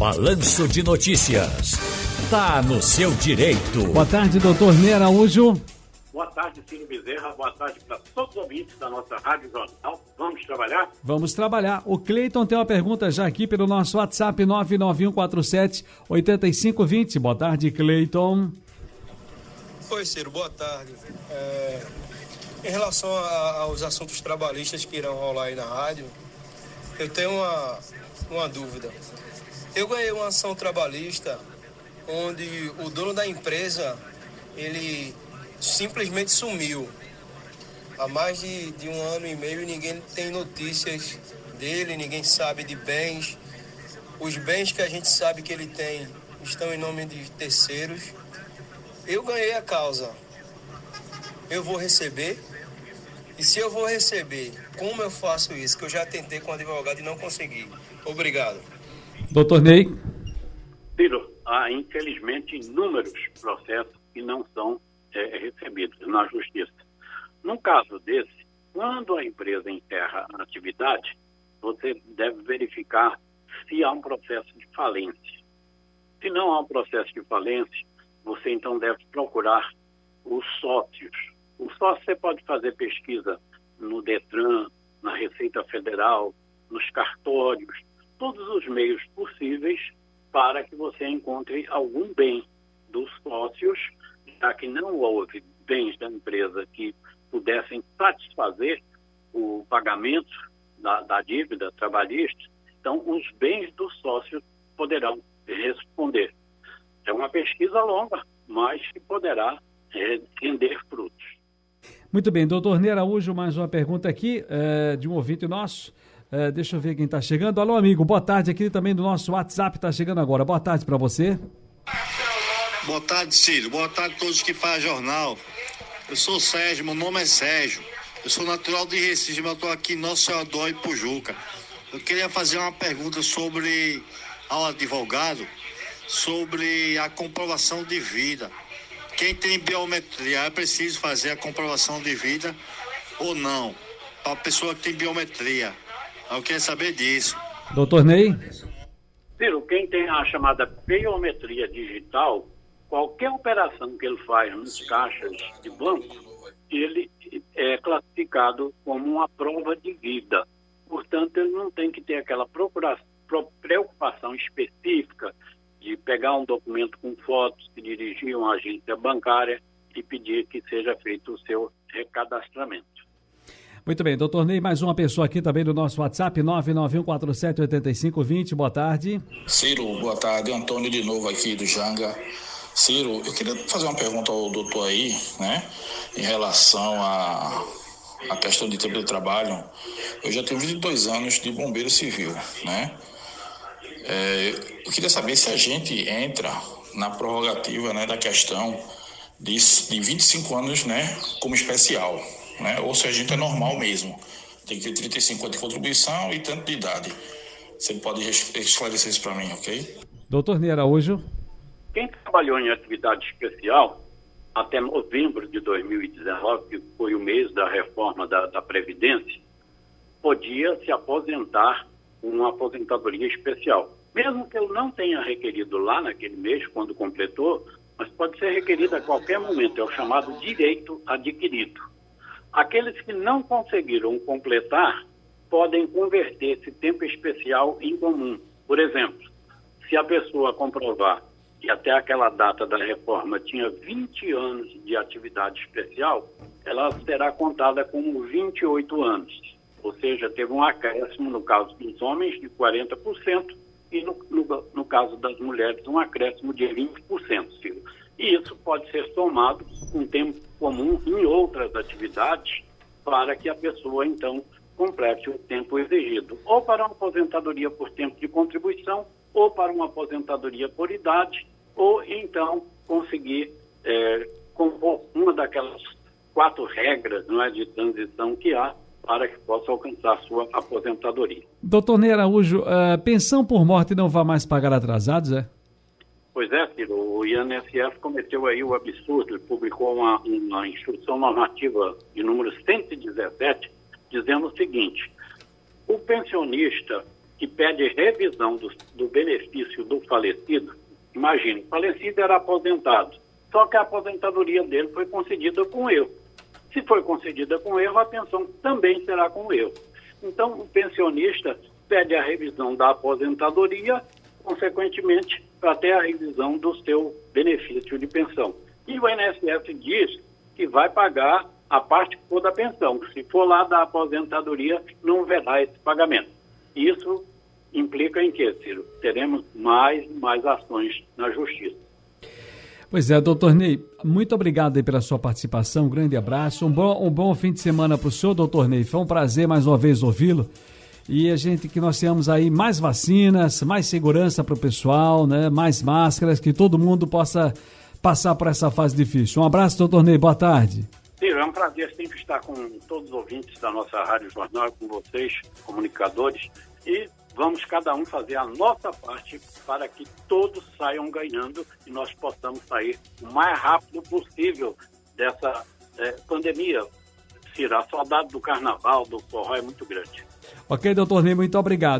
Balanço de Notícias. Tá no seu direito. Boa tarde, doutor Ney Araújo. Boa tarde, Ciro Bezerra. Boa tarde para todos os ouvintes da nossa Rádio Jornal. Vamos trabalhar? Vamos trabalhar. O Cleiton tem uma pergunta já aqui pelo nosso WhatsApp 99147 8520. Boa tarde, Cleiton. Oi, Ciro. Boa tarde. É, em relação a, aos assuntos trabalhistas que irão rolar aí na rádio, eu tenho uma, uma dúvida. Eu ganhei uma ação trabalhista onde o dono da empresa ele simplesmente sumiu. Há mais de, de um ano e meio ninguém tem notícias dele, ninguém sabe de bens. Os bens que a gente sabe que ele tem estão em nome de terceiros. Eu ganhei a causa. Eu vou receber. E se eu vou receber, como eu faço isso? Que eu já tentei com o advogado e não consegui. Obrigado. Doutor Ney. Ciro, há infelizmente inúmeros processos que não são é, recebidos na justiça. No caso desse, quando a empresa encerra a atividade, você deve verificar se há um processo de falência. Se não há um processo de falência, você então deve procurar os sócios. O sócio você pode fazer pesquisa no Detran, na Receita Federal, nos cartórios, todos os meios possíveis para que você encontre algum bem dos sócios, já que não houve bens da empresa que pudessem satisfazer o pagamento da, da dívida trabalhista, então os bens dos sócios poderão responder. É uma pesquisa longa, mas que poderá é, render frutos. Muito bem, doutor Ney Araújo, mais uma pergunta aqui é, de um ouvinte nosso. É, deixa eu ver quem está chegando. Alô, amigo, boa tarde. Aqui também do nosso WhatsApp está chegando agora. Boa tarde para você. Boa tarde, Ciro. Boa tarde a todos que fazem jornal. Eu sou Sérgio, meu nome é Sérgio. Eu sou natural de Recife, mas estou aqui em Nosso Senhor e Pujuca. Eu queria fazer uma pergunta sobre ao advogado, sobre a comprovação de vida. Quem tem biometria é preciso fazer a comprovação de vida ou não? Para a pessoa que tem biometria. Eu queria saber disso. Doutor Ney? Ciro, quem tem a chamada biometria digital, qualquer operação que ele faz nos caixas de banco, ele é classificado como uma prova de vida. Portanto, ele não tem que ter aquela preocupação específica de pegar um documento com fotos, se dirigir a uma agência bancária e pedir que seja feito o seu recadastramento. Muito bem, doutor Ney, mais uma pessoa aqui também do nosso WhatsApp, 991478520, boa tarde. Ciro, boa tarde, Antônio de novo aqui do Janga. Ciro, eu queria fazer uma pergunta ao doutor aí, né, em relação a, a questão de tempo de trabalho. Eu já tenho 22 anos de bombeiro civil, né, é, eu queria saber se a gente entra na prorrogativa, né, da questão de, de 25 anos, né, como especial né? Ou se a gente é normal mesmo. Tem que ter 35 anos de contribuição e tanto de idade. Você pode esclarecer isso para mim, ok? Doutor Ney Araújo. Quem trabalhou em atividade especial até novembro de 2019, que foi o mês da reforma da, da Previdência, podia se aposentar com uma aposentadoria especial. Mesmo que ele não tenha requerido lá naquele mês, quando completou, mas pode ser requerido a qualquer momento, é o chamado direito adquirido. Aqueles que não conseguiram completar podem converter esse tempo especial em comum. Por exemplo, se a pessoa comprovar que até aquela data da reforma tinha 20 anos de atividade especial, ela será contada como 28 anos. Ou seja, teve um acréscimo no caso dos homens de 40% e no, no, no caso das mulheres um acréscimo de 20%. E isso pode ser somado com tempo comum em outras atividades para que a pessoa, então, complete o tempo exigido, ou para uma aposentadoria por tempo de contribuição, ou para uma aposentadoria por idade, ou então conseguir é, compor uma daquelas quatro regras não é, de transição que há para que possa alcançar sua aposentadoria. Doutor Ney Araújo, a pensão por morte não vai mais pagar atrasados, é? Pois é, Ciro, o INSS cometeu aí o absurdo, ele publicou uma, uma instrução normativa de número 117, dizendo o seguinte, o pensionista que pede revisão do, do benefício do falecido, imagine, o falecido era aposentado, só que a aposentadoria dele foi concedida com erro. Se foi concedida com erro, a pensão também será com erro. Então, o pensionista pede a revisão da aposentadoria, consequentemente, até a revisão do seu benefício de pensão. E o INSS diz que vai pagar a parte for da pensão. Se for lá da aposentadoria, não haverá esse pagamento. Isso implica em que, Ciro? Teremos mais e mais ações na justiça. Pois é, doutor Ney, muito obrigado pela sua participação, um grande abraço, um bom, um bom fim de semana para o senhor, doutor Ney. Foi um prazer mais uma vez ouvi-lo. E a gente que nós tenhamos aí mais vacinas, mais segurança para o pessoal, né? mais máscaras, que todo mundo possa passar por essa fase difícil. Um abraço, doutor Ney, boa tarde. Ciro, é um prazer sempre estar com todos os ouvintes da nossa Rádio Jornal, com vocês, comunicadores, e vamos cada um fazer a nossa parte para que todos saiam ganhando e nós possamos sair o mais rápido possível dessa é, pandemia. Ciro, a saudade do carnaval, do forró é muito grande. Ok, doutor Ney, muito obrigado.